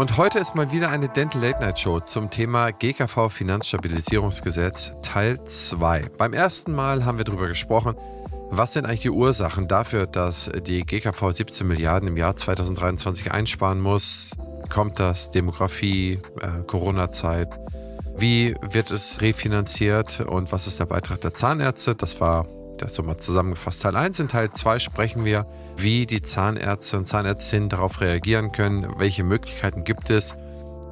Und heute ist mal wieder eine Dental Late Night Show zum Thema GKV Finanzstabilisierungsgesetz Teil 2. Beim ersten Mal haben wir darüber gesprochen, was sind eigentlich die Ursachen dafür, dass die GKV 17 Milliarden im Jahr 2023 einsparen muss? Kommt das Demografie, äh, Corona-Zeit? Wie wird es refinanziert und was ist der Beitrag der Zahnärzte? Das war das so mal zusammengefasst Teil 1. In Teil 2 sprechen wir, wie die Zahnärzte und Zahnärztinnen darauf reagieren können, welche Möglichkeiten gibt es.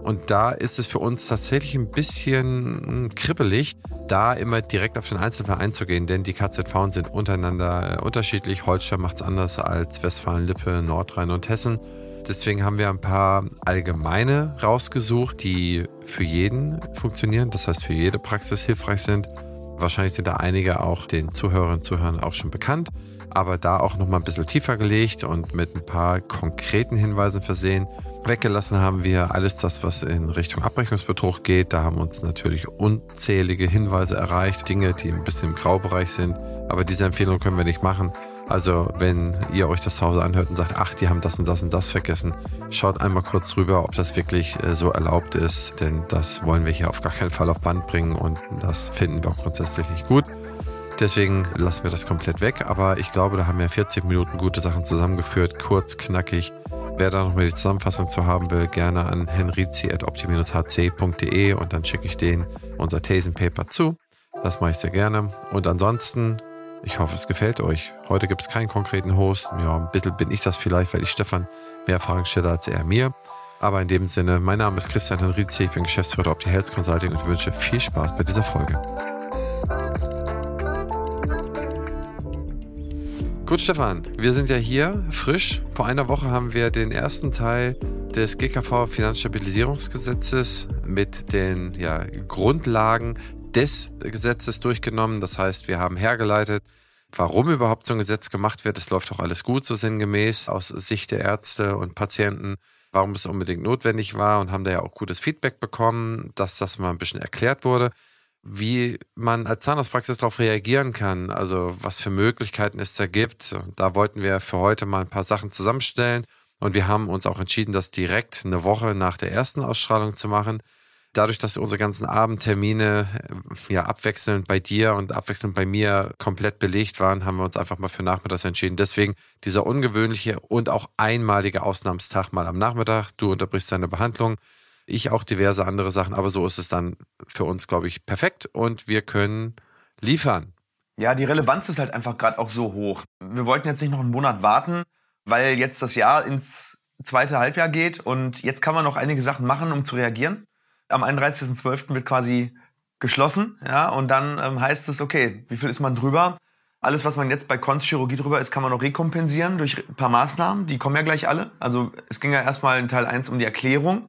Und da ist es für uns tatsächlich ein bisschen hm, kribbelig, da immer direkt auf den Einzelfall einzugehen, denn die KZV sind untereinander äh, unterschiedlich. Holstein macht es anders als Westfalen-Lippe, Nordrhein und Hessen. Deswegen haben wir ein paar allgemeine rausgesucht, die für jeden funktionieren, das heißt für jede Praxis hilfreich sind. Wahrscheinlich sind da einige auch den Zuhörerinnen und Zuhörern auch schon bekannt, aber da auch nochmal ein bisschen tiefer gelegt und mit ein paar konkreten Hinweisen versehen. Weggelassen haben wir alles das, was in Richtung Abrechnungsbetrug geht. Da haben uns natürlich unzählige Hinweise erreicht, Dinge, die ein bisschen im Graubereich sind. Aber diese Empfehlung können wir nicht machen. Also wenn ihr euch das zu Hause anhört und sagt, ach, die haben das und das und das vergessen, schaut einmal kurz drüber, ob das wirklich äh, so erlaubt ist, denn das wollen wir hier auf gar keinen Fall auf Band bringen und das finden wir auch grundsätzlich nicht gut. Deswegen lassen wir das komplett weg, aber ich glaube, da haben wir 40 Minuten gute Sachen zusammengeführt, kurz, knackig. Wer da nochmal die Zusammenfassung zu haben will, gerne an henrizi.opti-hc.de und dann schicke ich denen unser Thesenpaper zu. Das mache ich sehr gerne. Und ansonsten ich hoffe, es gefällt euch. Heute gibt es keinen konkreten Host. Ja, ein bisschen bin ich das vielleicht, weil ich Stefan mehr Fragen stelle als er mir. Aber in dem Sinne, mein Name ist Christian Henrizi, ich bin Geschäftsführer Opti Health Consulting und wünsche viel Spaß bei dieser Folge. Gut, Stefan, wir sind ja hier frisch. Vor einer Woche haben wir den ersten Teil des GKV Finanzstabilisierungsgesetzes mit den ja, Grundlagen des Gesetzes durchgenommen. Das heißt, wir haben hergeleitet, warum überhaupt so ein Gesetz gemacht wird. Es läuft auch alles gut, so sinngemäß, aus Sicht der Ärzte und Patienten, warum es unbedingt notwendig war und haben da ja auch gutes Feedback bekommen, dass das mal ein bisschen erklärt wurde. Wie man als Zahnarztpraxis darauf reagieren kann, also was für Möglichkeiten es da gibt. Da wollten wir für heute mal ein paar Sachen zusammenstellen. Und wir haben uns auch entschieden, das direkt eine Woche nach der ersten Ausstrahlung zu machen dadurch, dass unsere ganzen Abendtermine äh, ja abwechselnd bei dir und abwechselnd bei mir komplett belegt waren, haben wir uns einfach mal für Nachmittags entschieden. Deswegen dieser ungewöhnliche und auch einmalige Ausnahmstag mal am Nachmittag. Du unterbrichst deine Behandlung. Ich auch diverse andere Sachen, aber so ist es dann für uns, glaube ich, perfekt und wir können liefern. Ja, die Relevanz ist halt einfach gerade auch so hoch. Wir wollten jetzt nicht noch einen Monat warten, weil jetzt das Jahr ins zweite Halbjahr geht und jetzt kann man noch einige Sachen machen, um zu reagieren am 31.12. wird quasi geschlossen, ja, und dann ähm, heißt es, okay, wie viel ist man drüber? Alles, was man jetzt bei Konstchirurgie drüber ist, kann man noch rekompensieren durch ein paar Maßnahmen. Die kommen ja gleich alle. Also es ging ja erstmal in Teil 1 um die Erklärung.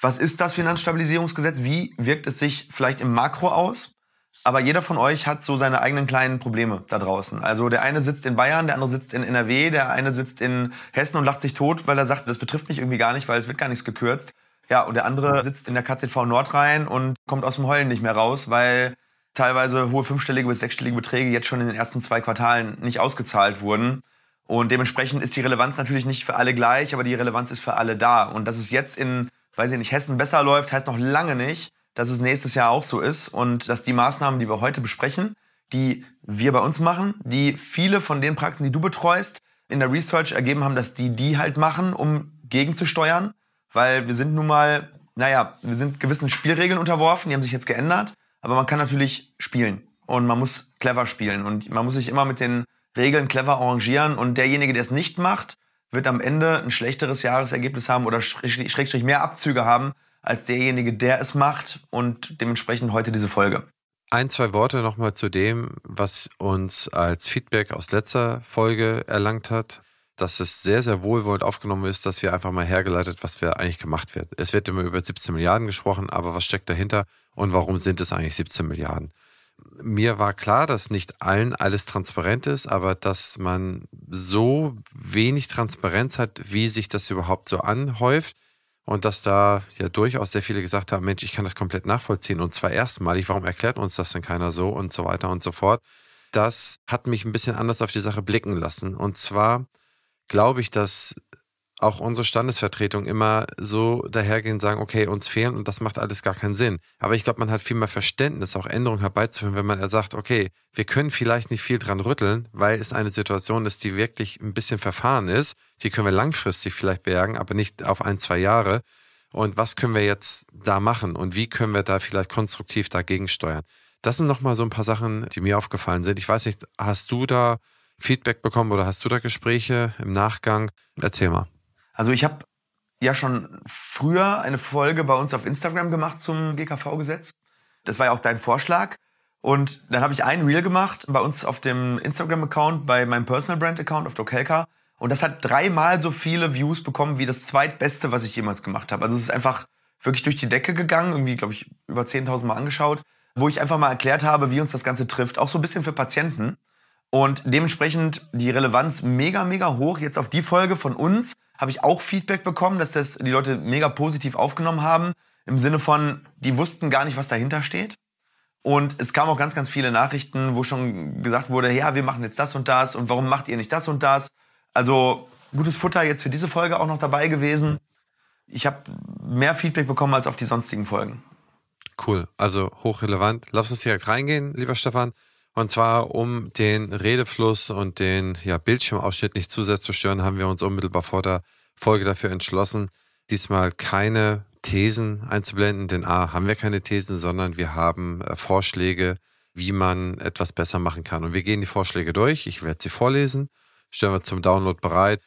Was ist das Finanzstabilisierungsgesetz? Wie wirkt es sich vielleicht im Makro aus? Aber jeder von euch hat so seine eigenen kleinen Probleme da draußen. Also der eine sitzt in Bayern, der andere sitzt in NRW, der eine sitzt in Hessen und lacht sich tot, weil er sagt, das betrifft mich irgendwie gar nicht, weil es wird gar nichts gekürzt. Ja, und der andere sitzt in der KZV Nordrhein und kommt aus dem Heulen nicht mehr raus, weil teilweise hohe fünfstellige bis sechsstellige Beträge jetzt schon in den ersten zwei Quartalen nicht ausgezahlt wurden. Und dementsprechend ist die Relevanz natürlich nicht für alle gleich, aber die Relevanz ist für alle da. Und dass es jetzt in, weiß ich nicht, Hessen besser läuft, heißt noch lange nicht, dass es nächstes Jahr auch so ist und dass die Maßnahmen, die wir heute besprechen, die wir bei uns machen, die viele von den Praxen, die du betreust, in der Research ergeben haben, dass die die halt machen, um gegenzusteuern weil wir sind nun mal, naja, wir sind gewissen Spielregeln unterworfen, die haben sich jetzt geändert, aber man kann natürlich spielen. Und man muss clever spielen. Und man muss sich immer mit den Regeln clever arrangieren. Und derjenige, der es nicht macht, wird am Ende ein schlechteres Jahresergebnis haben oder schrägstrich mehr Abzüge haben als derjenige, der es macht. Und dementsprechend heute diese Folge. Ein, zwei Worte nochmal zu dem, was uns als Feedback aus letzter Folge erlangt hat dass es sehr, sehr wohlwollend aufgenommen ist, dass wir einfach mal hergeleitet, was wir eigentlich gemacht wird. Es wird immer über 17 Milliarden gesprochen, aber was steckt dahinter und warum sind es eigentlich 17 Milliarden? Mir war klar, dass nicht allen alles transparent ist, aber dass man so wenig Transparenz hat, wie sich das überhaupt so anhäuft und dass da ja durchaus sehr viele gesagt haben, Mensch, ich kann das komplett nachvollziehen und zwar erstmalig, warum erklärt uns das denn keiner so und so weiter und so fort. Das hat mich ein bisschen anders auf die Sache blicken lassen und zwar glaube ich, dass auch unsere Standesvertretung immer so dahergehen und sagen, okay, uns fehlen und das macht alles gar keinen Sinn. Aber ich glaube, man hat viel mehr Verständnis, auch Änderungen herbeizuführen, wenn man sagt, okay, wir können vielleicht nicht viel dran rütteln, weil es eine Situation ist, die wirklich ein bisschen verfahren ist. Die können wir langfristig vielleicht bergen, aber nicht auf ein, zwei Jahre. Und was können wir jetzt da machen und wie können wir da vielleicht konstruktiv dagegen steuern? Das sind nochmal so ein paar Sachen, die mir aufgefallen sind. Ich weiß nicht, hast du da Feedback bekommen oder hast du da Gespräche im Nachgang? Erzähl mal. Also ich habe ja schon früher eine Folge bei uns auf Instagram gemacht zum GKV-Gesetz. Das war ja auch dein Vorschlag. Und dann habe ich ein Reel gemacht bei uns auf dem Instagram-Account, bei meinem Personal Brand-Account auf Dokelka. Und das hat dreimal so viele Views bekommen wie das zweitbeste, was ich jemals gemacht habe. Also es ist einfach wirklich durch die Decke gegangen, irgendwie, glaube ich, über 10.000 Mal angeschaut, wo ich einfach mal erklärt habe, wie uns das Ganze trifft. Auch so ein bisschen für Patienten. Und dementsprechend die Relevanz mega, mega hoch. Jetzt auf die Folge von uns habe ich auch Feedback bekommen, dass das die Leute mega positiv aufgenommen haben. Im Sinne von, die wussten gar nicht, was dahinter steht. Und es kamen auch ganz, ganz viele Nachrichten, wo schon gesagt wurde, ja, wir machen jetzt das und das und warum macht ihr nicht das und das? Also gutes Futter jetzt für diese Folge auch noch dabei gewesen. Ich habe mehr Feedback bekommen als auf die sonstigen Folgen. Cool, also hochrelevant. Lass uns direkt reingehen, lieber Stefan. Und zwar, um den Redefluss und den ja, Bildschirmausschnitt nicht zusätzlich zu stören, haben wir uns unmittelbar vor der Folge dafür entschlossen, diesmal keine Thesen einzublenden, denn A, haben wir keine Thesen, sondern wir haben äh, Vorschläge, wie man etwas besser machen kann. Und wir gehen die Vorschläge durch. Ich werde sie vorlesen, stellen wir zum Download bereit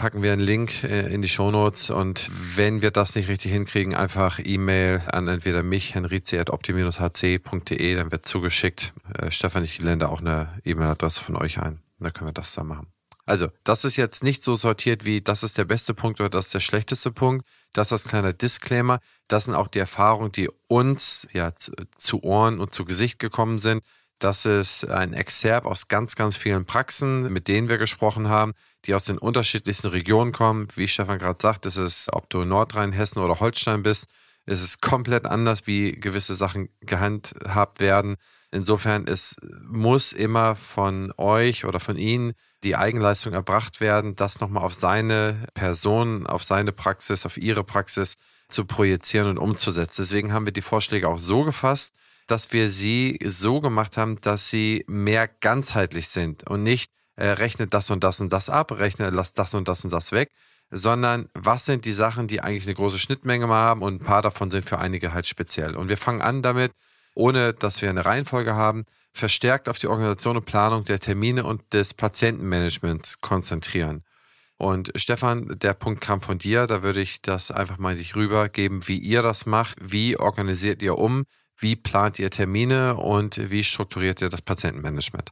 packen wir einen Link äh, in die Shownotes und wenn wir das nicht richtig hinkriegen, einfach E-Mail an entweder mich, henrizi.opti-hc.de, dann wird zugeschickt. Äh, Stefan, ich blende auch eine E-Mail-Adresse von euch ein. Dann können wir das dann machen. Also, das ist jetzt nicht so sortiert wie, das ist der beste Punkt oder das ist der schlechteste Punkt. Das ist ein kleiner Disclaimer. Das sind auch die Erfahrungen, die uns ja zu Ohren und zu Gesicht gekommen sind. Das ist ein Exzerpt aus ganz, ganz vielen Praxen, mit denen wir gesprochen haben, die aus den unterschiedlichsten Regionen kommen. Wie Stefan gerade sagt, ist es, ob du Nordrhein-Hessen oder Holstein bist, ist es komplett anders, wie gewisse Sachen gehandhabt werden. Insofern, es muss immer von euch oder von Ihnen die Eigenleistung erbracht werden, das nochmal auf seine Person, auf seine Praxis, auf Ihre Praxis zu projizieren und umzusetzen. Deswegen haben wir die Vorschläge auch so gefasst, dass wir sie so gemacht haben, dass sie mehr ganzheitlich sind und nicht äh, rechnet das und das und das ab, rechne, lass das und das und das weg, sondern was sind die Sachen, die eigentlich eine große Schnittmenge haben und ein paar davon sind für einige halt speziell. Und wir fangen an damit, ohne dass wir eine Reihenfolge haben, verstärkt auf die Organisation und Planung der Termine und des Patientenmanagements konzentrieren. Und Stefan, der Punkt kam von dir, da würde ich das einfach mal dich rübergeben, wie ihr das macht, wie organisiert ihr um, wie plant ihr Termine und wie strukturiert ihr das Patientenmanagement?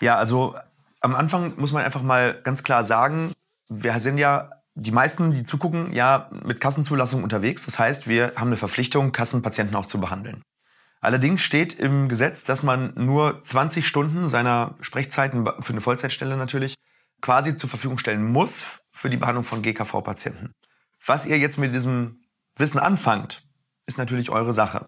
Ja, also am Anfang muss man einfach mal ganz klar sagen, wir sind ja die meisten, die zugucken, ja mit Kassenzulassung unterwegs. Das heißt, wir haben eine Verpflichtung, Kassenpatienten auch zu behandeln. Allerdings steht im Gesetz, dass man nur 20 Stunden seiner Sprechzeiten für eine Vollzeitstelle natürlich quasi zur Verfügung stellen muss für die Behandlung von GKV-Patienten. Was ihr jetzt mit diesem Wissen anfangt, ist natürlich eure Sache.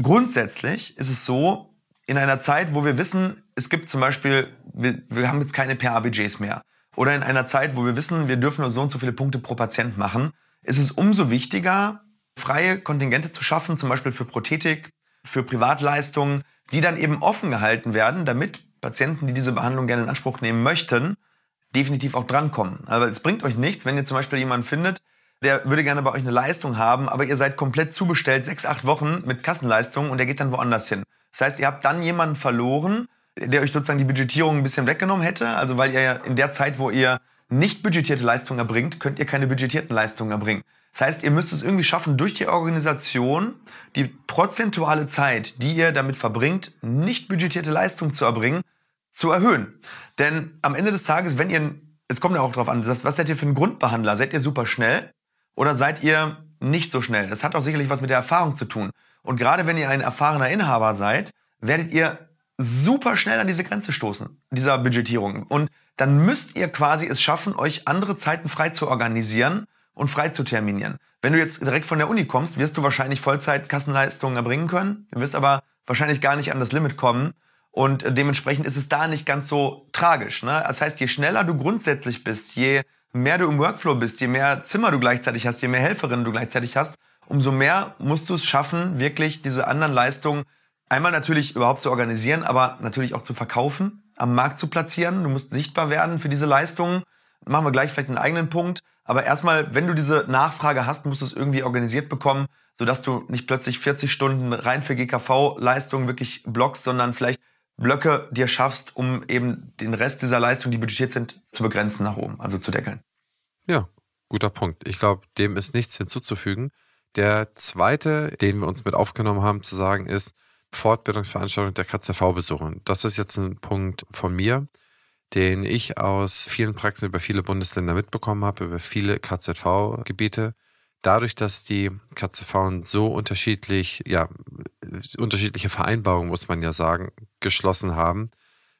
Grundsätzlich ist es so, in einer Zeit, wo wir wissen, es gibt zum Beispiel, wir, wir haben jetzt keine PA-Budgets mehr, oder in einer Zeit, wo wir wissen, wir dürfen nur so und so viele Punkte pro Patient machen, ist es umso wichtiger, freie Kontingente zu schaffen, zum Beispiel für Prothetik, für Privatleistungen, die dann eben offen gehalten werden, damit Patienten, die diese Behandlung gerne in Anspruch nehmen möchten, definitiv auch drankommen. Aber es bringt euch nichts, wenn ihr zum Beispiel jemanden findet, der würde gerne bei euch eine Leistung haben, aber ihr seid komplett zubestellt, sechs, acht Wochen mit Kassenleistungen und der geht dann woanders hin. Das heißt, ihr habt dann jemanden verloren, der euch sozusagen die Budgetierung ein bisschen weggenommen hätte. Also weil ihr ja in der Zeit, wo ihr nicht budgetierte Leistungen erbringt, könnt ihr keine budgetierten Leistungen erbringen. Das heißt, ihr müsst es irgendwie schaffen, durch die Organisation die prozentuale Zeit, die ihr damit verbringt, nicht budgetierte Leistungen zu erbringen, zu erhöhen. Denn am Ende des Tages, wenn ihr, es kommt ja auch darauf an, was seid ihr für ein Grundbehandler? Seid ihr super schnell oder seid ihr nicht so schnell? Das hat auch sicherlich was mit der Erfahrung zu tun. Und gerade wenn ihr ein erfahrener Inhaber seid, werdet ihr super schnell an diese Grenze stoßen, dieser Budgetierung. Und dann müsst ihr quasi es schaffen, euch andere Zeiten frei zu organisieren und frei zu terminieren. Wenn du jetzt direkt von der Uni kommst, wirst du wahrscheinlich Vollzeit-Kassenleistungen erbringen können. Du wirst aber wahrscheinlich gar nicht an das Limit kommen. Und dementsprechend ist es da nicht ganz so tragisch. Ne? Das heißt, je schneller du grundsätzlich bist, je mehr du im Workflow bist, je mehr Zimmer du gleichzeitig hast, je mehr Helferinnen du gleichzeitig hast, umso mehr musst du es schaffen, wirklich diese anderen Leistungen einmal natürlich überhaupt zu organisieren, aber natürlich auch zu verkaufen, am Markt zu platzieren. Du musst sichtbar werden für diese Leistungen. Machen wir gleich vielleicht einen eigenen Punkt. Aber erstmal, wenn du diese Nachfrage hast, musst du es irgendwie organisiert bekommen, sodass du nicht plötzlich 40 Stunden rein für GKV-Leistungen wirklich blockst, sondern vielleicht Blöcke dir schaffst, um eben den Rest dieser Leistungen, die budgetiert sind, zu begrenzen nach oben, also zu deckeln. Ja, guter Punkt. Ich glaube, dem ist nichts hinzuzufügen. Der zweite, den wir uns mit aufgenommen haben, zu sagen ist, Fortbildungsveranstaltung der KZV besuchen. Das ist jetzt ein Punkt von mir, den ich aus vielen Praxen über viele Bundesländer mitbekommen habe, über viele KZV-Gebiete. Dadurch, dass die KZV so unterschiedlich, ja, unterschiedliche Vereinbarungen, muss man ja sagen, geschlossen haben,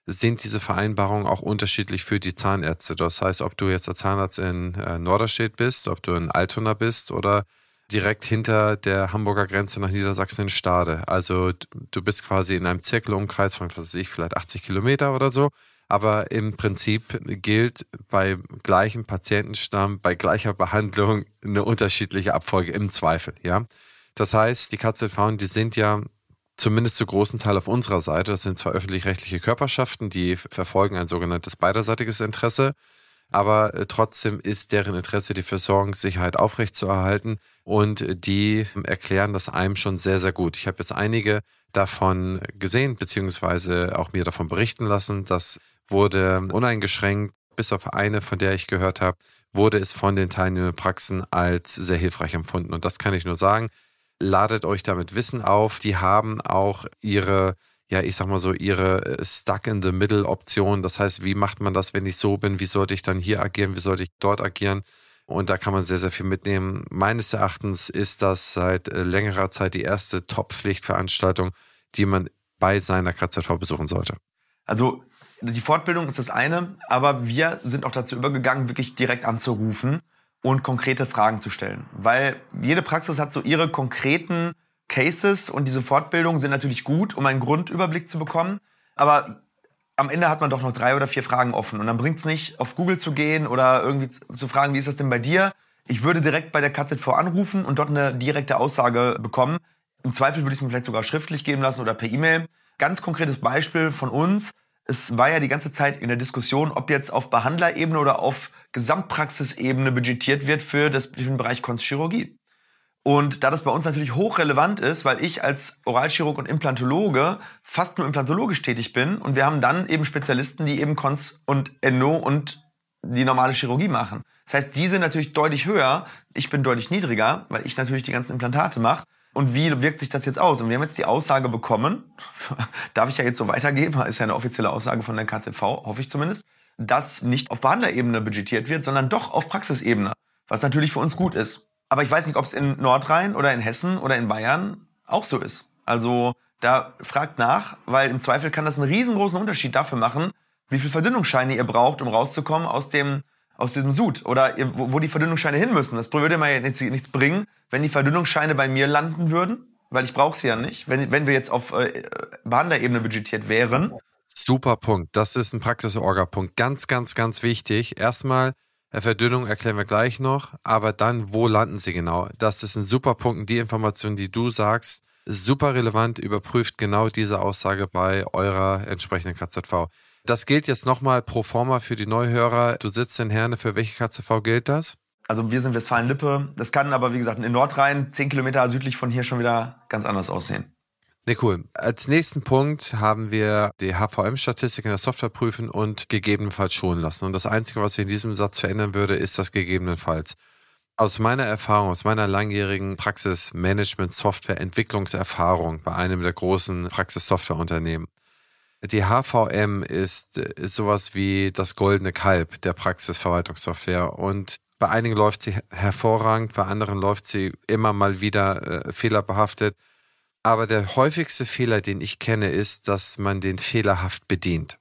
sind diese Vereinbarungen auch unterschiedlich für die Zahnärzte. Das heißt, ob du jetzt der Zahnarzt in äh, Norderstedt bist, ob du in Altona bist oder direkt hinter der Hamburger Grenze nach Niedersachsen in Stade. Also du bist quasi in einem Zirkelumkreis von, was weiß ich, vielleicht 80 Kilometer oder so. Aber im Prinzip gilt bei gleichem Patientenstamm, bei gleicher Behandlung eine unterschiedliche Abfolge im Zweifel, ja. Das heißt, die KZV, die sind ja zumindest zu großen Teil auf unserer Seite. Das sind zwar öffentlich-rechtliche Körperschaften, die verfolgen ein sogenanntes beiderseitiges Interesse aber äh, trotzdem ist deren Interesse, die Versorgungssicherheit aufrechtzuerhalten und die erklären das einem schon sehr, sehr gut. Ich habe jetzt einige davon gesehen, beziehungsweise auch mir davon berichten lassen. Das wurde uneingeschränkt, bis auf eine, von der ich gehört habe, wurde es von den teilnehmenden Praxen als sehr hilfreich empfunden. Und das kann ich nur sagen. Ladet euch damit Wissen auf. Die haben auch ihre ja, ich sag mal so, ihre äh, Stuck-in-the-Middle-Option. Das heißt, wie macht man das, wenn ich so bin? Wie sollte ich dann hier agieren? Wie sollte ich dort agieren? Und da kann man sehr, sehr viel mitnehmen. Meines Erachtens ist das seit äh, längerer Zeit die erste Top-Pflichtveranstaltung, die man bei seiner KZV besuchen sollte. Also die Fortbildung ist das eine, aber wir sind auch dazu übergegangen, wirklich direkt anzurufen und konkrete Fragen zu stellen. Weil jede Praxis hat so ihre konkreten Cases und diese Fortbildungen sind natürlich gut, um einen Grundüberblick zu bekommen. Aber am Ende hat man doch noch drei oder vier Fragen offen. Und dann bringt es nicht, auf Google zu gehen oder irgendwie zu fragen, wie ist das denn bei dir? Ich würde direkt bei der KZV anrufen und dort eine direkte Aussage bekommen. Im Zweifel würde ich es mir vielleicht sogar schriftlich geben lassen oder per E-Mail. Ganz konkretes Beispiel von uns. Es war ja die ganze Zeit in der Diskussion, ob jetzt auf Behandlerebene oder auf Gesamtpraxisebene budgetiert wird für, das, für den Bereich Kunstchirurgie. Und da das bei uns natürlich hochrelevant ist, weil ich als Oralchirurg und Implantologe fast nur implantologisch tätig bin und wir haben dann eben Spezialisten, die eben Kons und Endo und die normale Chirurgie machen. Das heißt, die sind natürlich deutlich höher, ich bin deutlich niedriger, weil ich natürlich die ganzen Implantate mache. Und wie wirkt sich das jetzt aus? Und wir haben jetzt die Aussage bekommen, darf ich ja jetzt so weitergeben, ist ja eine offizielle Aussage von der KZV, hoffe ich zumindest, dass nicht auf Behandlerebene budgetiert wird, sondern doch auf Praxisebene, was natürlich für uns gut ist. Aber ich weiß nicht, ob es in Nordrhein oder in Hessen oder in Bayern auch so ist. Also da fragt nach, weil im Zweifel kann das einen riesengroßen Unterschied dafür machen, wie viel Verdünnungsscheine ihr braucht, um rauszukommen aus dem aus diesem Sud oder wo, wo die Verdünnungsscheine hin müssen. Das würde mir jetzt nichts bringen, wenn die Verdünnungsscheine bei mir landen würden, weil ich brauche sie ja nicht, wenn, wenn wir jetzt auf äh, Behandlerebene budgetiert wären. Super Punkt. Das ist ein Praxisorga-Punkt. Ganz, ganz, ganz wichtig. Erstmal Verdünnung erklären wir gleich noch, aber dann, wo landen sie genau? Das ist ein super Punkt. Die Information, die du sagst, super relevant, überprüft genau diese Aussage bei eurer entsprechenden KZV. Das gilt jetzt nochmal pro forma für die Neuhörer. Du sitzt in Herne, für welche KZV gilt das? Also wir sind Westfalen-Lippe. Das kann aber, wie gesagt, in Nordrhein, zehn Kilometer südlich von hier schon wieder ganz anders aussehen. Ne, cool. Als nächsten Punkt haben wir die HVM-Statistik in der Software prüfen und gegebenenfalls schonen lassen. Und das Einzige, was ich in diesem Satz verändern würde, ist das gegebenenfalls. Aus meiner Erfahrung, aus meiner langjährigen Praxis-Management-Software-Entwicklungserfahrung bei einem der großen Praxis-Software-Unternehmen, die HVM ist, ist sowas wie das goldene Kalb der Praxisverwaltungssoftware. Und bei einigen läuft sie hervorragend, bei anderen läuft sie immer mal wieder äh, fehlerbehaftet. Aber der häufigste Fehler, den ich kenne, ist, dass man den fehlerhaft bedient.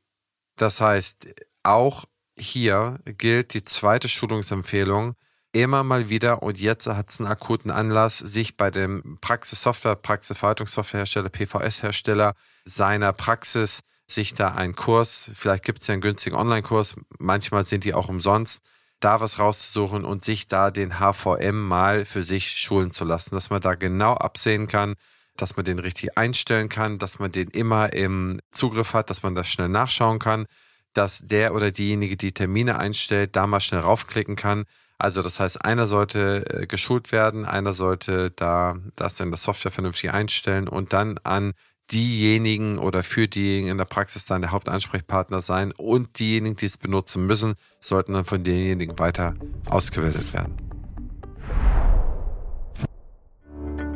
Das heißt, auch hier gilt die zweite Schulungsempfehlung, immer mal wieder, und jetzt hat es einen akuten Anlass, sich bei dem Praxissoftware, Praxisverwaltungssoftwarehersteller, PVS-Hersteller seiner Praxis, sich da einen Kurs, vielleicht gibt es ja einen günstigen Online-Kurs, manchmal sind die auch umsonst, da was rauszusuchen und sich da den HVM mal für sich schulen zu lassen, dass man da genau absehen kann, dass man den richtig einstellen kann, dass man den immer im Zugriff hat, dass man das schnell nachschauen kann, dass der oder diejenige die Termine einstellt, da mal schnell raufklicken kann. Also das heißt, einer sollte äh, geschult werden, einer sollte da das in der Software vernünftig einstellen und dann an diejenigen oder für diejenigen in der Praxis dann der Hauptansprechpartner sein und diejenigen, die es benutzen müssen, sollten dann von denjenigen weiter ausgebildet werden.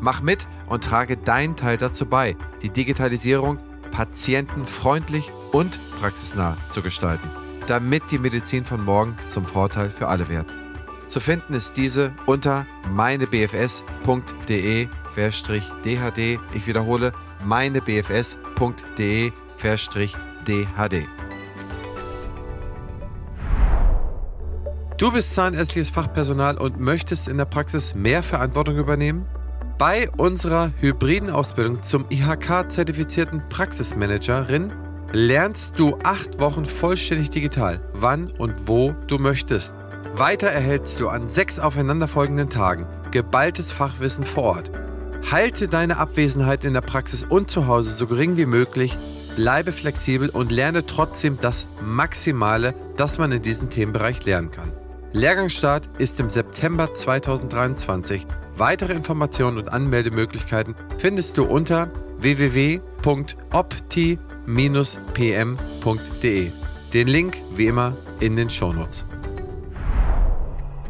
Mach mit und trage deinen Teil dazu bei, die Digitalisierung patientenfreundlich und praxisnah zu gestalten, damit die Medizin von morgen zum Vorteil für alle wird. Zu finden ist diese unter meinebfs.de-dhd. Ich wiederhole, meinebfs.de dhd. Du bist zahnärztliches Fachpersonal und möchtest in der Praxis mehr Verantwortung übernehmen? Bei unserer hybriden Ausbildung zum IHK-zertifizierten Praxismanagerin lernst du acht Wochen vollständig digital, wann und wo du möchtest. Weiter erhältst du an sechs aufeinanderfolgenden Tagen geballtes Fachwissen vor Ort. Halte deine Abwesenheit in der Praxis und zu Hause so gering wie möglich bleibe flexibel und lerne trotzdem das Maximale, das man in diesem Themenbereich lernen kann. Lehrgangsstart ist im September 2023. Weitere Informationen und Anmeldemöglichkeiten findest du unter www.opti-pm.de. Den Link wie immer in den Shownotes.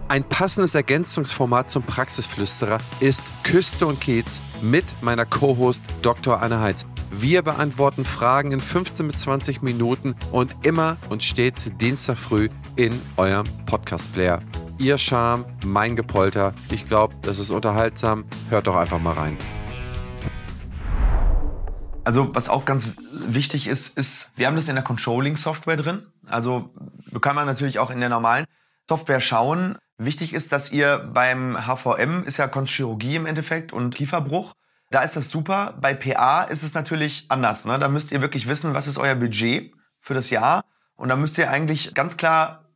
Ein passendes Ergänzungsformat zum Praxisflüsterer ist Küste und Kiez mit meiner Co-Host Dr. Anne Heitz. Wir beantworten Fragen in 15 bis 20 Minuten und immer und stets Dienstag früh in eurem Podcast-Player. Ihr Charme, mein Gepolter. Ich glaube, das ist unterhaltsam. Hört doch einfach mal rein. Also, was auch ganz wichtig ist, ist, wir haben das in der Controlling-Software drin. Also, kann man natürlich auch in der normalen Software schauen. Wichtig ist, dass ihr beim HVM, ist ja Konchirurgie im Endeffekt und Kieferbruch, da ist das super. Bei PA ist es natürlich anders. Ne? Da müsst ihr wirklich wissen, was ist euer Budget für das Jahr. Und da müsst ihr eigentlich ganz klar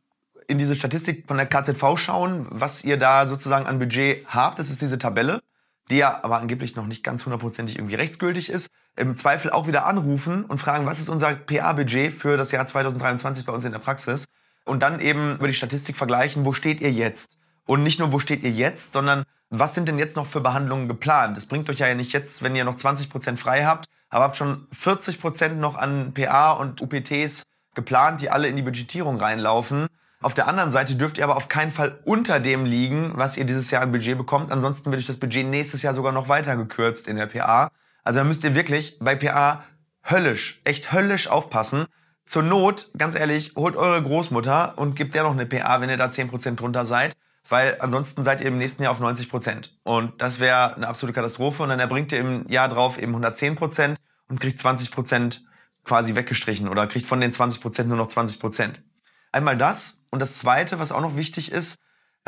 in diese Statistik von der KZV schauen, was ihr da sozusagen an Budget habt. Das ist diese Tabelle, die ja aber angeblich noch nicht ganz hundertprozentig irgendwie rechtsgültig ist. Im Zweifel auch wieder anrufen und fragen, was ist unser PA-Budget für das Jahr 2023 bei uns in der Praxis? Und dann eben über die Statistik vergleichen, wo steht ihr jetzt? Und nicht nur, wo steht ihr jetzt, sondern was sind denn jetzt noch für Behandlungen geplant? Es bringt euch ja nicht jetzt, wenn ihr noch 20% frei habt, aber habt schon 40% noch an PA und UPTs geplant, die alle in die Budgetierung reinlaufen. Auf der anderen Seite dürft ihr aber auf keinen Fall unter dem liegen, was ihr dieses Jahr an Budget bekommt. Ansonsten wird euch das Budget nächstes Jahr sogar noch weiter gekürzt in der PA. Also da müsst ihr wirklich bei PA höllisch, echt höllisch aufpassen. Zur Not, ganz ehrlich, holt eure Großmutter und gebt der noch eine PA, wenn ihr da 10% drunter seid weil ansonsten seid ihr im nächsten Jahr auf 90 Prozent. Und das wäre eine absolute Katastrophe. Und dann erbringt ihr im Jahr drauf eben 110 Prozent und kriegt 20 Prozent quasi weggestrichen oder kriegt von den 20 Prozent nur noch 20 Prozent. Einmal das. Und das Zweite, was auch noch wichtig ist,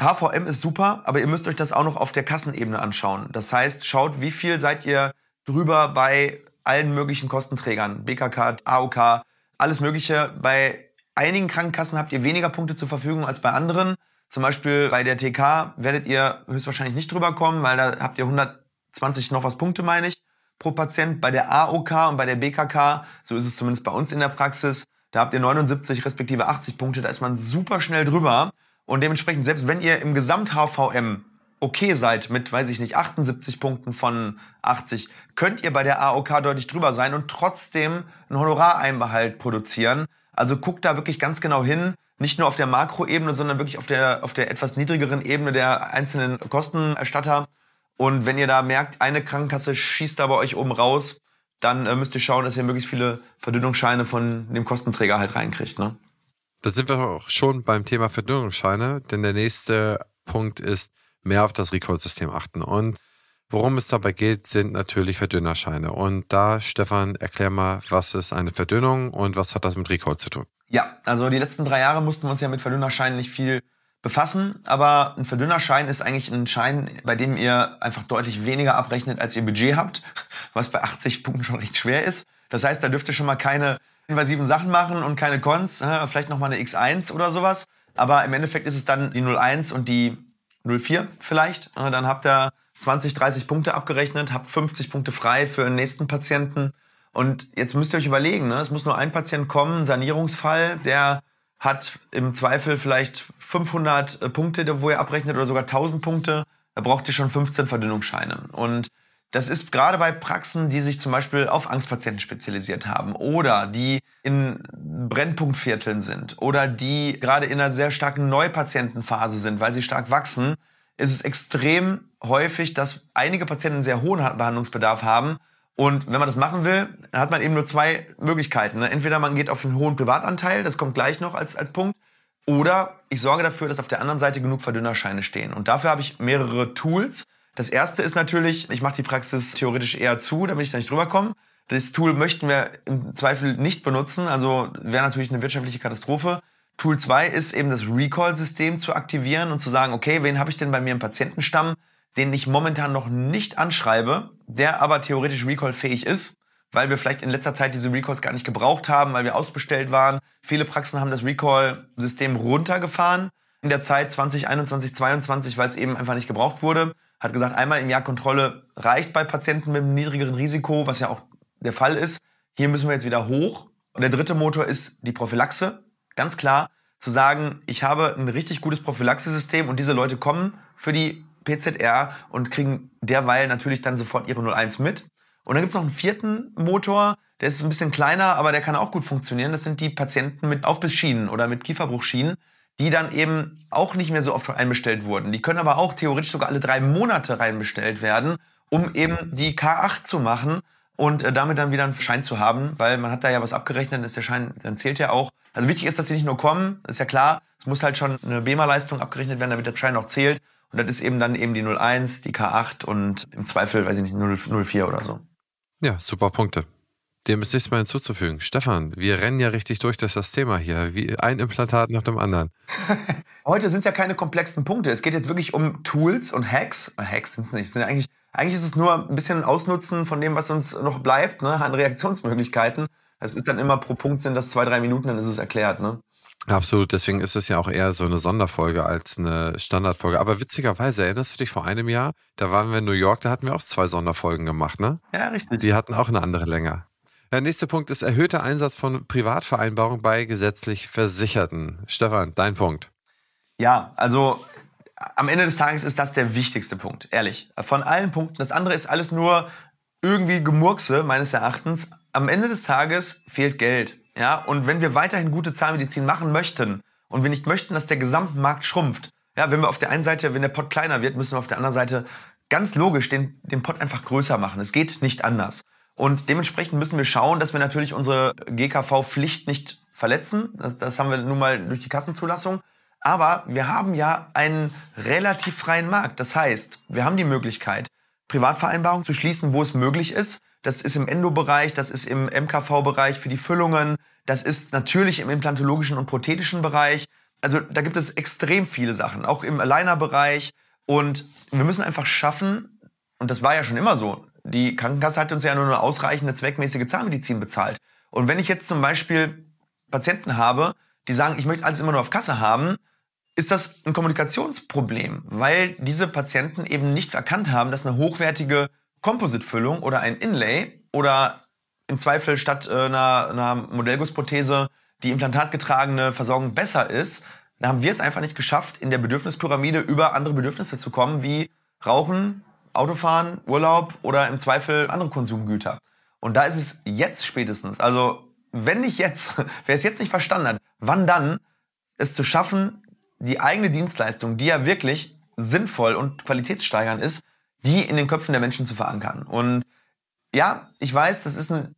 HVM ist super, aber ihr müsst euch das auch noch auf der Kassenebene anschauen. Das heißt, schaut, wie viel seid ihr drüber bei allen möglichen Kostenträgern, BKK, AOK, alles Mögliche. Bei einigen Krankenkassen habt ihr weniger Punkte zur Verfügung als bei anderen. Zum Beispiel bei der TK werdet ihr höchstwahrscheinlich nicht drüber kommen, weil da habt ihr 120 noch was Punkte, meine ich, pro Patient. Bei der AOK und bei der BKK, so ist es zumindest bei uns in der Praxis, da habt ihr 79 respektive 80 Punkte, da ist man super schnell drüber. Und dementsprechend, selbst wenn ihr im Gesamt-HVM okay seid mit, weiß ich nicht, 78 Punkten von 80, könnt ihr bei der AOK deutlich drüber sein und trotzdem einen Honorareinbehalt produzieren. Also guckt da wirklich ganz genau hin nicht nur auf der Makroebene, sondern wirklich auf der, auf der etwas niedrigeren Ebene der einzelnen Kostenerstatter. Und wenn ihr da merkt, eine Krankenkasse schießt da bei euch oben raus, dann äh, müsst ihr schauen, dass ihr möglichst viele Verdünnungsscheine von dem Kostenträger halt reinkriegt. Ne? Da sind wir auch schon beim Thema Verdünnungsscheine, denn der nächste Punkt ist, mehr auf das Recall-System achten. Und worum es dabei geht, sind natürlich Verdünnerscheine. Und da, Stefan, erklär mal, was ist eine Verdünnung und was hat das mit Recall zu tun? Ja, also die letzten drei Jahre mussten wir uns ja mit Verdünnerscheinen nicht viel befassen, aber ein Verdünnerschein ist eigentlich ein Schein, bei dem ihr einfach deutlich weniger abrechnet, als ihr Budget habt, was bei 80 Punkten schon recht schwer ist. Das heißt, da dürft ihr schon mal keine invasiven Sachen machen und keine Cons, vielleicht noch mal eine X1 oder sowas. Aber im Endeffekt ist es dann die 01 und die 04 vielleicht. Dann habt ihr 20, 30 Punkte abgerechnet, habt 50 Punkte frei für den nächsten Patienten. Und jetzt müsst ihr euch überlegen, ne? es muss nur ein Patient kommen, Sanierungsfall, der hat im Zweifel vielleicht 500 äh, Punkte, wo ihr abrechnet oder sogar 1000 Punkte. Da braucht ihr schon 15 Verdünnungsscheine. Und das ist gerade bei Praxen, die sich zum Beispiel auf Angstpatienten spezialisiert haben oder die in Brennpunktvierteln sind oder die gerade in einer sehr starken Neupatientenphase sind, weil sie stark wachsen, ist es extrem häufig, dass einige Patienten einen sehr hohen Behandlungsbedarf haben. Und wenn man das machen will, dann hat man eben nur zwei Möglichkeiten. Ne? Entweder man geht auf einen hohen Privatanteil, das kommt gleich noch als, als Punkt, oder ich sorge dafür, dass auf der anderen Seite genug Verdünnerscheine stehen. Und dafür habe ich mehrere Tools. Das erste ist natürlich, ich mache die Praxis theoretisch eher zu, damit ich da nicht drüber komme. Das Tool möchten wir im Zweifel nicht benutzen, also wäre natürlich eine wirtschaftliche Katastrophe. Tool 2 ist eben das Recall-System zu aktivieren und zu sagen, okay, wen habe ich denn bei mir im Patientenstamm, den ich momentan noch nicht anschreibe, der aber theoretisch Recall-fähig ist, weil wir vielleicht in letzter Zeit diese Recalls gar nicht gebraucht haben, weil wir ausbestellt waren. Viele Praxen haben das Recall-System runtergefahren in der Zeit 2021, 2022, weil es eben einfach nicht gebraucht wurde hat gesagt, einmal im Jahr Kontrolle reicht bei Patienten mit einem niedrigeren Risiko, was ja auch der Fall ist. Hier müssen wir jetzt wieder hoch. Und der dritte Motor ist die Prophylaxe. Ganz klar zu sagen, ich habe ein richtig gutes Prophylaxesystem und diese Leute kommen für die PZR und kriegen derweil natürlich dann sofort ihre 01 mit. Und dann gibt es noch einen vierten Motor, der ist ein bisschen kleiner, aber der kann auch gut funktionieren. Das sind die Patienten mit Aufbissschienen oder mit Kieferbruchschienen die dann eben auch nicht mehr so oft einbestellt wurden. Die können aber auch theoretisch sogar alle drei Monate reinbestellt werden, um eben die K8 zu machen und äh, damit dann wieder einen Schein zu haben, weil man hat da ja was abgerechnet, ist der Schein, dann zählt ja auch. Also wichtig ist, dass sie nicht nur kommen, ist ja klar, es muss halt schon eine BEMA-Leistung abgerechnet werden, damit der Schein auch zählt. Und das ist eben dann eben die 01, die K8 und im Zweifel, weiß ich nicht, 04 oder so. Ja, super Punkte. Dem ist nichts mehr hinzuzufügen. Stefan, wir rennen ja richtig durch das, das Thema hier, wie ein Implantat nach dem anderen. Heute sind es ja keine komplexen Punkte. Es geht jetzt wirklich um Tools und Hacks. Hacks sind es nicht. Sind ja eigentlich, eigentlich ist es nur ein bisschen Ausnutzen von dem, was uns noch bleibt, ne, an Reaktionsmöglichkeiten. Es ist dann immer pro Punkt sind das zwei, drei Minuten, dann ist es erklärt. Ne? Absolut, deswegen ist es ja auch eher so eine Sonderfolge als eine Standardfolge. Aber witzigerweise, erinnerst du dich vor einem Jahr, da waren wir in New York, da hatten wir auch zwei Sonderfolgen gemacht, ne? Ja, richtig. Die hatten auch eine andere Länge. Der nächste Punkt ist erhöhter Einsatz von Privatvereinbarungen bei gesetzlich Versicherten. Stefan, dein Punkt. Ja, also am Ende des Tages ist das der wichtigste Punkt, ehrlich. Von allen Punkten. Das andere ist alles nur irgendwie Gemurkse, meines Erachtens. Am Ende des Tages fehlt Geld. Ja, und wenn wir weiterhin gute Zahnmedizin machen möchten und wir nicht möchten, dass der Gesamtmarkt schrumpft, ja, wenn wir auf der einen Seite, wenn der Pott kleiner wird, müssen wir auf der anderen Seite ganz logisch den, den Pott einfach größer machen. Es geht nicht anders. Und dementsprechend müssen wir schauen, dass wir natürlich unsere GKV-Pflicht nicht verletzen. Das, das haben wir nun mal durch die Kassenzulassung. Aber wir haben ja einen relativ freien Markt. Das heißt, wir haben die Möglichkeit, Privatvereinbarungen zu schließen, wo es möglich ist. Das ist im Endo-Bereich, das ist im MKV-Bereich für die Füllungen, das ist natürlich im implantologischen und prothetischen Bereich. Also da gibt es extrem viele Sachen, auch im Aligner-Bereich. Und wir müssen einfach schaffen, und das war ja schon immer so, die Krankenkasse hat uns ja nur eine ausreichende zweckmäßige Zahnmedizin bezahlt. Und wenn ich jetzt zum Beispiel Patienten habe, die sagen, ich möchte alles immer nur auf Kasse haben, ist das ein Kommunikationsproblem, weil diese Patienten eben nicht erkannt haben, dass eine hochwertige Composite-Füllung oder ein Inlay oder im Zweifel statt äh, einer, einer Modellgussprothese die implantatgetragene Versorgung besser ist. Da haben wir es einfach nicht geschafft, in der Bedürfnispyramide über andere Bedürfnisse zu kommen, wie Rauchen, Autofahren, Urlaub oder im Zweifel andere Konsumgüter. Und da ist es jetzt spätestens, also wenn nicht jetzt, wer es jetzt nicht verstanden hat, wann dann es zu schaffen, die eigene Dienstleistung, die ja wirklich sinnvoll und qualitätssteigernd ist, die in den Köpfen der Menschen zu verankern. Und ja, ich weiß, das ist ein,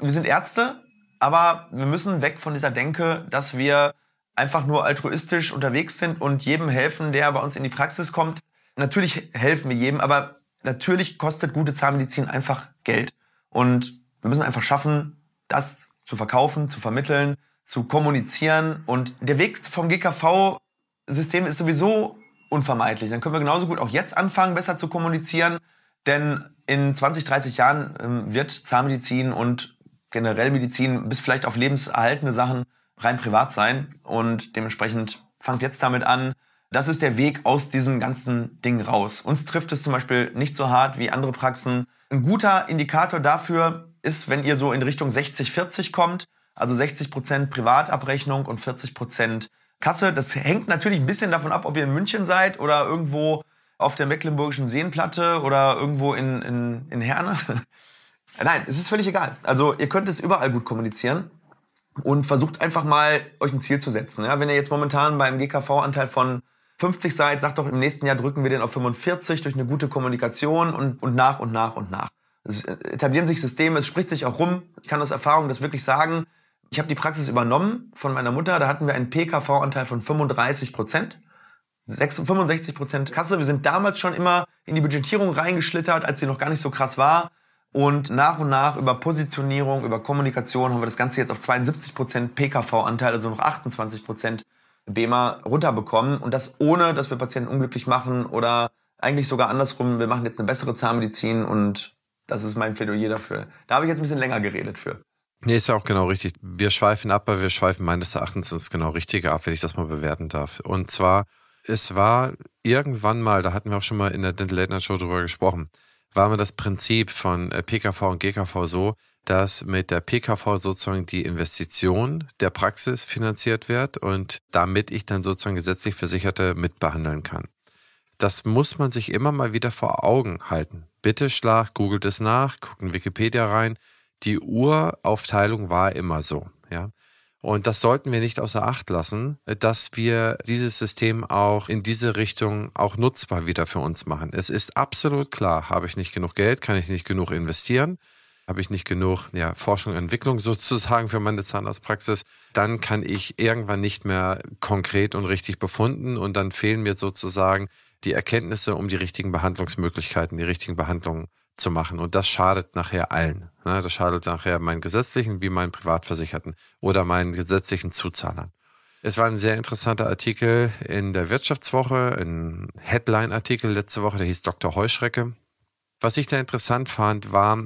wir sind Ärzte, aber wir müssen weg von dieser Denke, dass wir einfach nur altruistisch unterwegs sind und jedem helfen, der bei uns in die Praxis kommt. Natürlich helfen wir jedem, aber natürlich kostet gute Zahnmedizin einfach Geld. Und wir müssen einfach schaffen, das zu verkaufen, zu vermitteln, zu kommunizieren. Und der Weg vom GKV-System ist sowieso unvermeidlich. Dann können wir genauso gut auch jetzt anfangen, besser zu kommunizieren. Denn in 20, 30 Jahren ähm, wird Zahnmedizin und generell Medizin bis vielleicht auf lebenserhaltende Sachen rein privat sein. Und dementsprechend fangt jetzt damit an. Das ist der Weg aus diesem ganzen Ding raus. Uns trifft es zum Beispiel nicht so hart wie andere Praxen. Ein guter Indikator dafür ist, wenn ihr so in Richtung 60-40 kommt, also 60 Prozent Privatabrechnung und 40 Prozent Kasse. Das hängt natürlich ein bisschen davon ab, ob ihr in München seid oder irgendwo auf der Mecklenburgischen Seenplatte oder irgendwo in, in, in Herne. Nein, es ist völlig egal. Also ihr könnt es überall gut kommunizieren und versucht einfach mal euch ein Ziel zu setzen. Ja, wenn ihr jetzt momentan beim GKV-Anteil von 50 seid, sagt doch im nächsten Jahr drücken wir den auf 45 durch eine gute Kommunikation und, und nach und nach und nach. Es etablieren sich Systeme, es spricht sich auch rum. Ich kann aus Erfahrung das wirklich sagen. Ich habe die Praxis übernommen von meiner Mutter. Da hatten wir einen PKV-Anteil von 35 Prozent. 65 Prozent Kasse. Wir sind damals schon immer in die Budgetierung reingeschlittert, als sie noch gar nicht so krass war. Und nach und nach über Positionierung, über Kommunikation haben wir das Ganze jetzt auf 72 Prozent PKV-Anteil, also noch 28 Prozent BEMA runterbekommen. Und das ohne, dass wir Patienten unglücklich machen oder eigentlich sogar andersrum. Wir machen jetzt eine bessere Zahnmedizin und das ist mein Plädoyer dafür. Da habe ich jetzt ein bisschen länger geredet für. Nee, ist ja auch genau richtig. Wir schweifen ab, aber wir schweifen meines Erachtens ins genau Richtige ab, wenn ich das mal bewerten darf. Und zwar es war irgendwann mal, da hatten wir auch schon mal in der Late Night Show drüber gesprochen, war mir das Prinzip von äh, PKV und GKV so, dass mit der PKV sozusagen die Investition der Praxis finanziert wird und damit ich dann sozusagen gesetzlich Versicherte mitbehandeln kann. Das muss man sich immer mal wieder vor Augen halten. Bitte schlag, googelt es nach, guckt in Wikipedia rein. Die Uraufteilung war immer so, ja. Und das sollten wir nicht außer Acht lassen, dass wir dieses System auch in diese Richtung auch nutzbar wieder für uns machen. Es ist absolut klar, habe ich nicht genug Geld, kann ich nicht genug investieren, habe ich nicht genug ja, Forschung und Entwicklung sozusagen für meine Zahnarztpraxis, dann kann ich irgendwann nicht mehr konkret und richtig befunden und dann fehlen mir sozusagen die Erkenntnisse um die richtigen Behandlungsmöglichkeiten, die richtigen Behandlungen zu machen. Und das schadet nachher allen. Ne? Das schadet nachher meinen gesetzlichen wie meinen Privatversicherten oder meinen gesetzlichen Zuzahlern. Es war ein sehr interessanter Artikel in der Wirtschaftswoche, ein Headline-Artikel letzte Woche, der hieß Dr. Heuschrecke. Was ich da interessant fand, war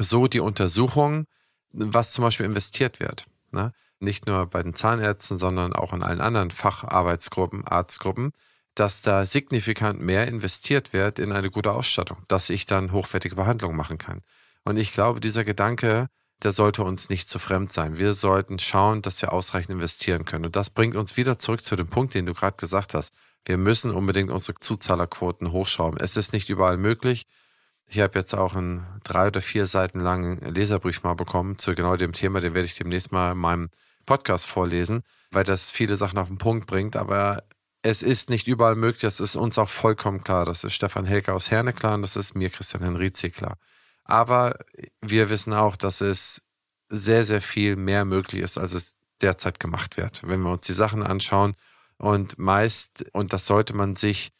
so die Untersuchung, was zum Beispiel investiert wird. Ne? Nicht nur bei den Zahnärzten, sondern auch in allen anderen Facharbeitsgruppen, Arztgruppen dass da signifikant mehr investiert wird in eine gute Ausstattung, dass ich dann hochwertige Behandlung machen kann. Und ich glaube, dieser Gedanke, der sollte uns nicht zu fremd sein. Wir sollten schauen, dass wir ausreichend investieren können. Und das bringt uns wieder zurück zu dem Punkt, den du gerade gesagt hast. Wir müssen unbedingt unsere Zuzahlerquoten hochschrauben. Es ist nicht überall möglich. Ich habe jetzt auch einen drei oder vier Seiten langen Leserbrief mal bekommen zu genau dem Thema. Den werde ich demnächst mal in meinem Podcast vorlesen, weil das viele Sachen auf den Punkt bringt. Aber es ist nicht überall möglich, das ist uns auch vollkommen klar. Das ist Stefan Helke aus Herne klar und das ist mir Christian Henrizi klar. Aber wir wissen auch, dass es sehr, sehr viel mehr möglich ist, als es derzeit gemacht wird. Wenn wir uns die Sachen anschauen und meist, und das sollte man sich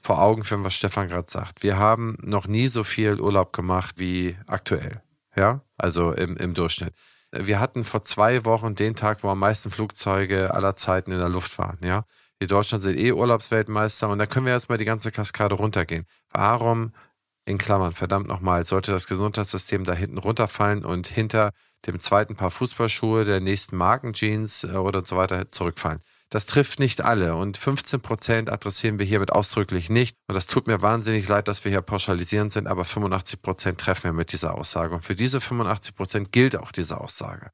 vor Augen führen, was Stefan gerade sagt. Wir haben noch nie so viel Urlaub gemacht wie aktuell. Ja, also im, im Durchschnitt. Wir hatten vor zwei Wochen den Tag, wo am meisten Flugzeuge aller Zeiten in der Luft waren. Ja, die Deutschland sind eh Urlaubsweltmeister und da können wir erstmal die ganze Kaskade runtergehen. Warum, in Klammern, verdammt nochmal, sollte das Gesundheitssystem da hinten runterfallen und hinter dem zweiten Paar Fußballschuhe, der nächsten Markenjeans äh, oder so weiter zurückfallen? Das trifft nicht alle und 15 Prozent adressieren wir hiermit ausdrücklich nicht. Und das tut mir wahnsinnig leid, dass wir hier pauschalisierend sind, aber 85 Prozent treffen wir mit dieser Aussage. Und für diese 85 Prozent gilt auch diese Aussage.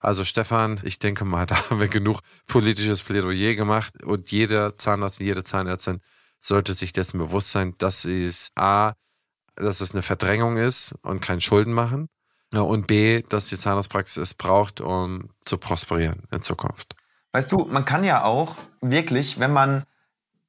Also Stefan, ich denke mal, da haben wir genug politisches Plädoyer gemacht und jeder Zahnarzt jede Zahnärztin sollte sich dessen bewusst sein, dass es A, dass es eine Verdrängung ist und kein Schulden machen und B, dass die Zahnarztpraxis es braucht, um zu prosperieren in Zukunft. Weißt du, man kann ja auch wirklich, wenn man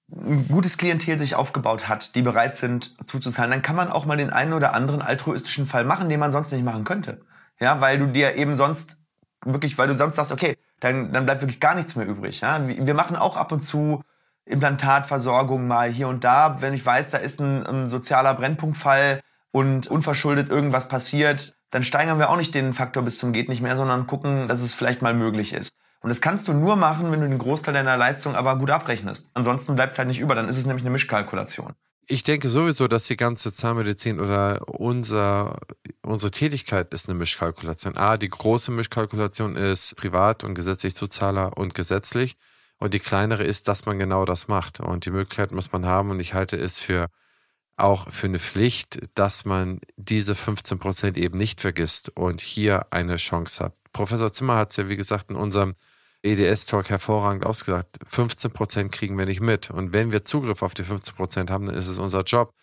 ein gutes Klientel sich aufgebaut hat, die bereit sind zuzuzahlen, dann kann man auch mal den einen oder anderen altruistischen Fall machen, den man sonst nicht machen könnte. Ja, weil du dir eben sonst wirklich, weil du sonst sagst, okay, dann, dann bleibt wirklich gar nichts mehr übrig. Ja? Wir machen auch ab und zu Implantatversorgung mal hier und da. Wenn ich weiß, da ist ein, ein sozialer Brennpunktfall und unverschuldet irgendwas passiert, dann steigern wir auch nicht den Faktor bis zum geht nicht mehr, sondern gucken, dass es vielleicht mal möglich ist. Und das kannst du nur machen, wenn du den Großteil deiner Leistung aber gut abrechnest. Ansonsten bleibt es halt nicht über, dann ist es nämlich eine Mischkalkulation. Ich denke sowieso, dass die ganze Zahnmedizin oder unser, unsere Tätigkeit ist eine Mischkalkulation. A, die große Mischkalkulation ist privat und gesetzlich Zuzahler und gesetzlich. Und die kleinere ist, dass man genau das macht. Und die Möglichkeit muss man haben. Und ich halte es für auch für eine Pflicht, dass man diese 15 Prozent eben nicht vergisst und hier eine Chance hat. Professor Zimmer hat es ja, wie gesagt, in unserem EDS-Talk hervorragend ausgesagt. 15 Prozent kriegen wir nicht mit. Und wenn wir Zugriff auf die 15 Prozent haben, dann ist es unser Job,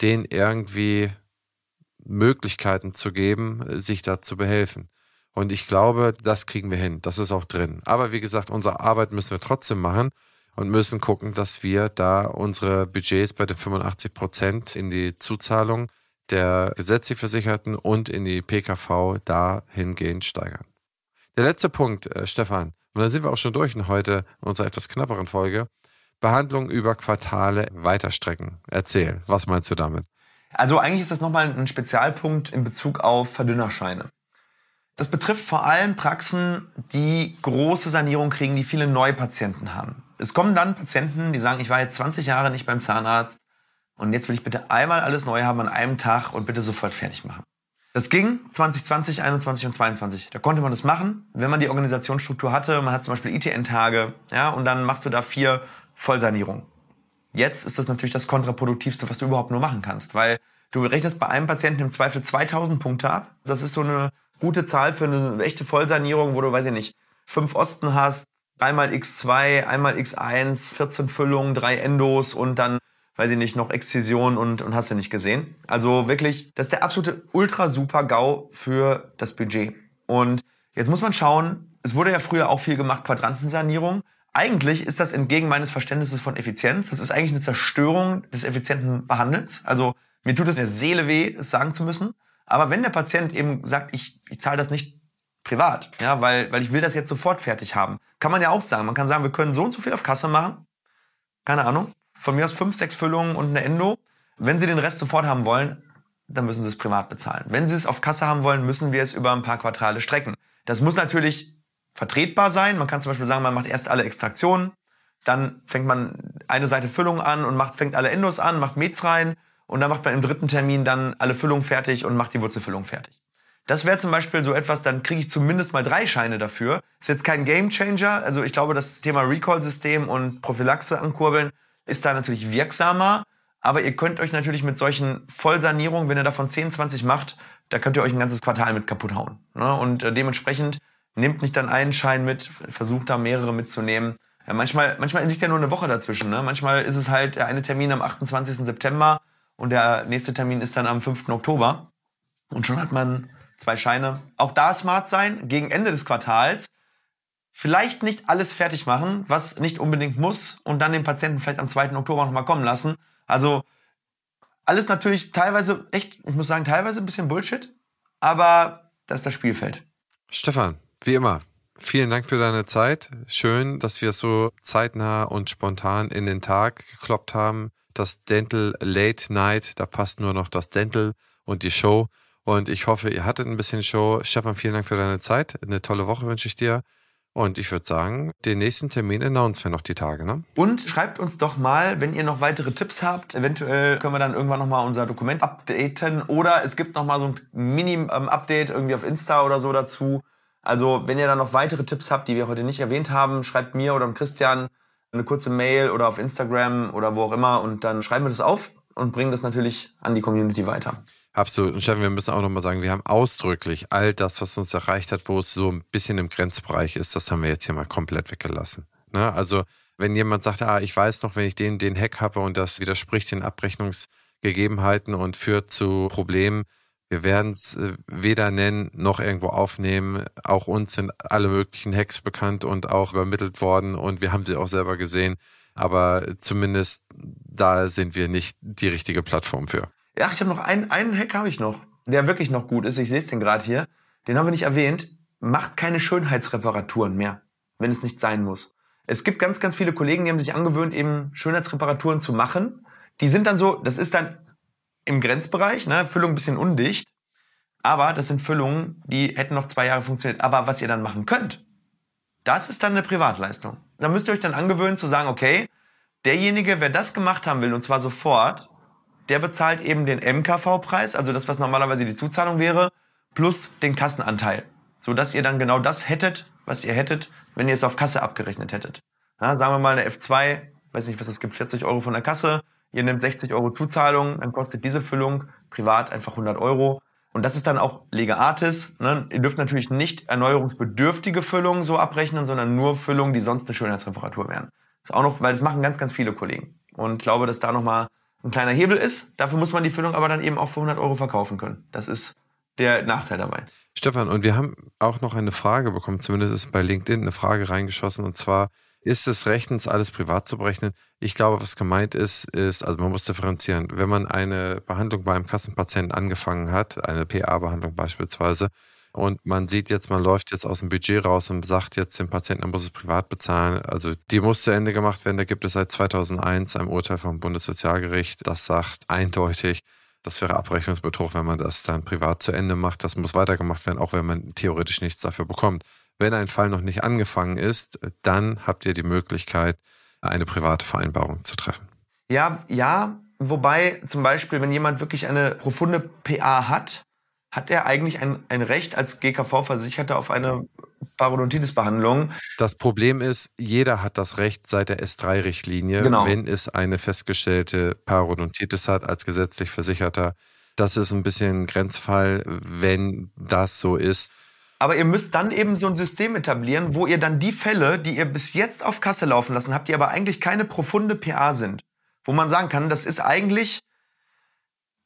denen irgendwie Möglichkeiten zu geben, sich da zu behelfen. Und ich glaube, das kriegen wir hin. Das ist auch drin. Aber wie gesagt, unsere Arbeit müssen wir trotzdem machen und müssen gucken, dass wir da unsere Budgets bei den 85 Prozent in die Zuzahlung der gesetzlich Versicherten und in die PKV dahingehend steigern. Der letzte Punkt, äh, Stefan, und dann sind wir auch schon durch in heute unserer etwas knapperen Folge. Behandlung über Quartale weiterstrecken. Erzähl, was meinst du damit? Also eigentlich ist das nochmal ein Spezialpunkt in Bezug auf Verdünnerscheine. Das betrifft vor allem Praxen, die große Sanierung kriegen, die viele Neupatienten haben. Es kommen dann Patienten, die sagen, ich war jetzt 20 Jahre nicht beim Zahnarzt und jetzt will ich bitte einmal alles neu haben an einem Tag und bitte sofort fertig machen. Das ging 2020, 2021 und 2022. Da konnte man das machen, wenn man die Organisationsstruktur hatte. Man hat zum Beispiel ITN-Tage, ja, und dann machst du da vier Vollsanierungen. Jetzt ist das natürlich das kontraproduktivste, was du überhaupt nur machen kannst, weil du rechnest bei einem Patienten im Zweifel 2000 Punkte ab. Das ist so eine gute Zahl für eine echte Vollsanierung, wo du, weiß ich nicht, fünf Osten hast, dreimal X2, einmal X1, 14 Füllungen, drei Endos und dann weiß ich nicht, noch Exzision und, und hast du nicht gesehen. Also wirklich, das ist der absolute ultra super GAU für das Budget. Und jetzt muss man schauen, es wurde ja früher auch viel gemacht, Quadrantensanierung. Eigentlich ist das entgegen meines Verständnisses von Effizienz. Das ist eigentlich eine Zerstörung des effizienten Behandelns. Also mir tut es in der Seele weh, es sagen zu müssen. Aber wenn der Patient eben sagt, ich, ich zahle das nicht privat, ja, weil, weil ich will das jetzt sofort fertig haben, kann man ja auch sagen. Man kann sagen, wir können so und so viel auf Kasse machen. Keine Ahnung von mir aus fünf, sechs Füllungen und eine Endo. Wenn Sie den Rest sofort haben wollen, dann müssen Sie es privat bezahlen. Wenn Sie es auf Kasse haben wollen, müssen wir es über ein paar Quartale strecken. Das muss natürlich vertretbar sein. Man kann zum Beispiel sagen, man macht erst alle Extraktionen, dann fängt man eine Seite Füllung an und macht, fängt alle Endos an, macht Mets rein und dann macht man im dritten Termin dann alle Füllungen fertig und macht die Wurzelfüllung fertig. Das wäre zum Beispiel so etwas, dann kriege ich zumindest mal drei Scheine dafür. Ist jetzt kein Game Changer. Also ich glaube, das Thema Recall-System und Prophylaxe ankurbeln ist da natürlich wirksamer. Aber ihr könnt euch natürlich mit solchen Vollsanierungen, wenn ihr davon 10, 20 macht, da könnt ihr euch ein ganzes Quartal mit kaputt hauen. Ne? Und äh, dementsprechend nehmt nicht dann einen Schein mit, versucht da mehrere mitzunehmen. Ja, manchmal, manchmal liegt ja nur eine Woche dazwischen. Ne? Manchmal ist es halt der eine Termin am 28. September und der nächste Termin ist dann am 5. Oktober. Und schon hat man zwei Scheine. Auch da smart sein, gegen Ende des Quartals vielleicht nicht alles fertig machen, was nicht unbedingt muss und dann den Patienten vielleicht am 2. Oktober nochmal kommen lassen. Also alles natürlich teilweise echt, ich muss sagen, teilweise ein bisschen Bullshit, aber das ist das Spielfeld. Stefan, wie immer, vielen Dank für deine Zeit. Schön, dass wir es so zeitnah und spontan in den Tag gekloppt haben. Das Dental Late Night, da passt nur noch das Dental und die Show. Und ich hoffe, ihr hattet ein bisschen Show. Stefan, vielen Dank für deine Zeit. Eine tolle Woche wünsche ich dir. Und ich würde sagen, den nächsten Termin announcen wir noch die Tage, ne? Und schreibt uns doch mal, wenn ihr noch weitere Tipps habt. Eventuell können wir dann irgendwann nochmal unser Dokument updaten. Oder es gibt nochmal so ein Mini-Update irgendwie auf Insta oder so dazu. Also, wenn ihr dann noch weitere Tipps habt, die wir heute nicht erwähnt haben, schreibt mir oder Christian eine kurze Mail oder auf Instagram oder wo auch immer und dann schreiben wir das auf und bringen das natürlich an die Community weiter. Absolut. Und Steffen, wir müssen auch nochmal sagen, wir haben ausdrücklich all das, was uns erreicht hat, wo es so ein bisschen im Grenzbereich ist, das haben wir jetzt hier mal komplett weggelassen. Ne? Also, wenn jemand sagt, ah, ich weiß noch, wenn ich den, den Hack habe und das widerspricht den Abrechnungsgegebenheiten und führt zu Problemen, wir werden es äh, weder nennen noch irgendwo aufnehmen. Auch uns sind alle möglichen Hacks bekannt und auch übermittelt worden und wir haben sie auch selber gesehen. Aber zumindest da sind wir nicht die richtige Plattform für. Ja, ich habe noch einen, einen Hack habe ich noch, der wirklich noch gut ist. Ich sehe es den gerade hier. Den haben wir nicht erwähnt. Macht keine Schönheitsreparaturen mehr, wenn es nicht sein muss. Es gibt ganz, ganz viele Kollegen, die haben sich angewöhnt, eben Schönheitsreparaturen zu machen. Die sind dann so, das ist dann im Grenzbereich, ne? Füllung ein bisschen undicht. Aber das sind Füllungen, die hätten noch zwei Jahre funktioniert. Aber was ihr dann machen könnt, das ist dann eine Privatleistung. Da müsst ihr euch dann angewöhnen zu sagen, okay, derjenige, wer das gemacht haben will, und zwar sofort, der bezahlt eben den MKV-Preis, also das, was normalerweise die Zuzahlung wäre, plus den Kassenanteil. Sodass ihr dann genau das hättet, was ihr hättet, wenn ihr es auf Kasse abgerechnet hättet. Ja, sagen wir mal eine F2, weiß nicht, was es gibt, 40 Euro von der Kasse, ihr nehmt 60 Euro Zuzahlung, dann kostet diese Füllung privat einfach 100 Euro. Und das ist dann auch Lega Artis. Ne? Ihr dürft natürlich nicht erneuerungsbedürftige Füllungen so abrechnen, sondern nur Füllungen, die sonst eine Schönheitsreparatur wären. Das ist auch noch, weil das machen ganz, ganz viele Kollegen. Und ich glaube, dass da nochmal ein kleiner Hebel ist. Dafür muss man die Füllung aber dann eben auch für 100 Euro verkaufen können. Das ist der Nachteil dabei. Stefan, und wir haben auch noch eine Frage bekommen, zumindest ist bei LinkedIn eine Frage reingeschossen, und zwar, ist es rechtens, alles privat zu berechnen? Ich glaube, was gemeint ist, ist, also man muss differenzieren. Wenn man eine Behandlung bei einem Kassenpatienten angefangen hat, eine PA-Behandlung beispielsweise, und man sieht jetzt, man läuft jetzt aus dem Budget raus und sagt jetzt dem Patienten, er muss es privat bezahlen. Also die muss zu Ende gemacht werden. Da gibt es seit 2001 ein Urteil vom Bundessozialgericht, das sagt eindeutig, das wäre Abrechnungsbetrug, wenn man das dann privat zu Ende macht. Das muss weitergemacht werden, auch wenn man theoretisch nichts dafür bekommt. Wenn ein Fall noch nicht angefangen ist, dann habt ihr die Möglichkeit, eine private Vereinbarung zu treffen. Ja, ja. Wobei zum Beispiel, wenn jemand wirklich eine profunde PA hat, hat er eigentlich ein, ein Recht als GKV-Versicherter auf eine Parodontitis-Behandlung. Das Problem ist, jeder hat das Recht seit der S3-Richtlinie, genau. wenn es eine festgestellte Parodontitis hat als gesetzlich Versicherter. Das ist ein bisschen ein Grenzfall, wenn das so ist. Aber ihr müsst dann eben so ein System etablieren, wo ihr dann die Fälle, die ihr bis jetzt auf Kasse laufen lassen habt, die aber eigentlich keine profunde PA sind, wo man sagen kann, das ist eigentlich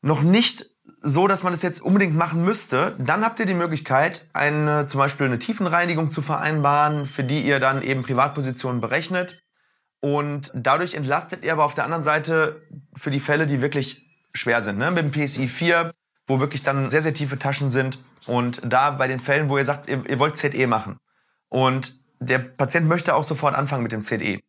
noch nicht so, dass man es jetzt unbedingt machen müsste, dann habt ihr die Möglichkeit, eine, zum Beispiel eine Tiefenreinigung zu vereinbaren, für die ihr dann eben Privatpositionen berechnet. Und dadurch entlastet ihr aber auf der anderen Seite für die Fälle, die wirklich schwer sind. Ne? Mit dem PSI 4, wo wirklich dann sehr, sehr tiefe Taschen sind. Und da bei den Fällen, wo ihr sagt, ihr, ihr wollt ZE machen. Und der Patient möchte auch sofort anfangen mit dem ZE.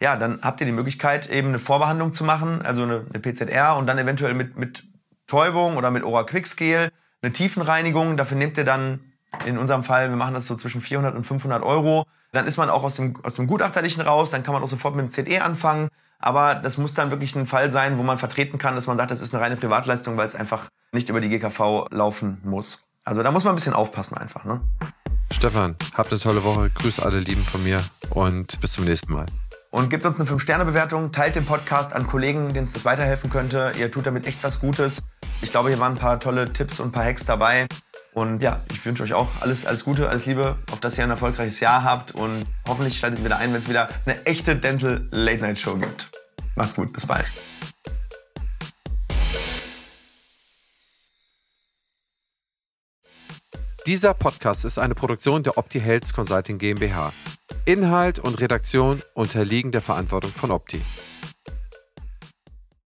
Ja, dann habt ihr die Möglichkeit, eben eine Vorbehandlung zu machen, also eine, eine PZR und dann eventuell mit, mit Täubung oder mit Ora Quickscale, eine Tiefenreinigung. Dafür nehmt ihr dann in unserem Fall, wir machen das so zwischen 400 und 500 Euro. Dann ist man auch aus dem, aus dem Gutachterlichen raus, dann kann man auch sofort mit dem ZE anfangen. Aber das muss dann wirklich ein Fall sein, wo man vertreten kann, dass man sagt, das ist eine reine Privatleistung, weil es einfach nicht über die GKV laufen muss. Also da muss man ein bisschen aufpassen einfach. Ne? Stefan, habt eine tolle Woche. Grüß alle Lieben von mir und bis zum nächsten Mal und gebt uns eine 5-Sterne-Bewertung, teilt den Podcast an Kollegen, denen es das weiterhelfen könnte. Ihr tut damit echt was Gutes. Ich glaube, hier waren ein paar tolle Tipps und ein paar Hacks dabei. Und ja, ich wünsche euch auch alles, alles Gute, alles Liebe, auf dass ihr ein erfolgreiches Jahr habt und hoffentlich schaltet ihr wieder ein, wenn es wieder eine echte Dental Late Night Show gibt. Macht's gut, bis bald. Dieser Podcast ist eine Produktion der Opti Health Consulting GmbH. Inhalt und Redaktion unterliegen der Verantwortung von Opti.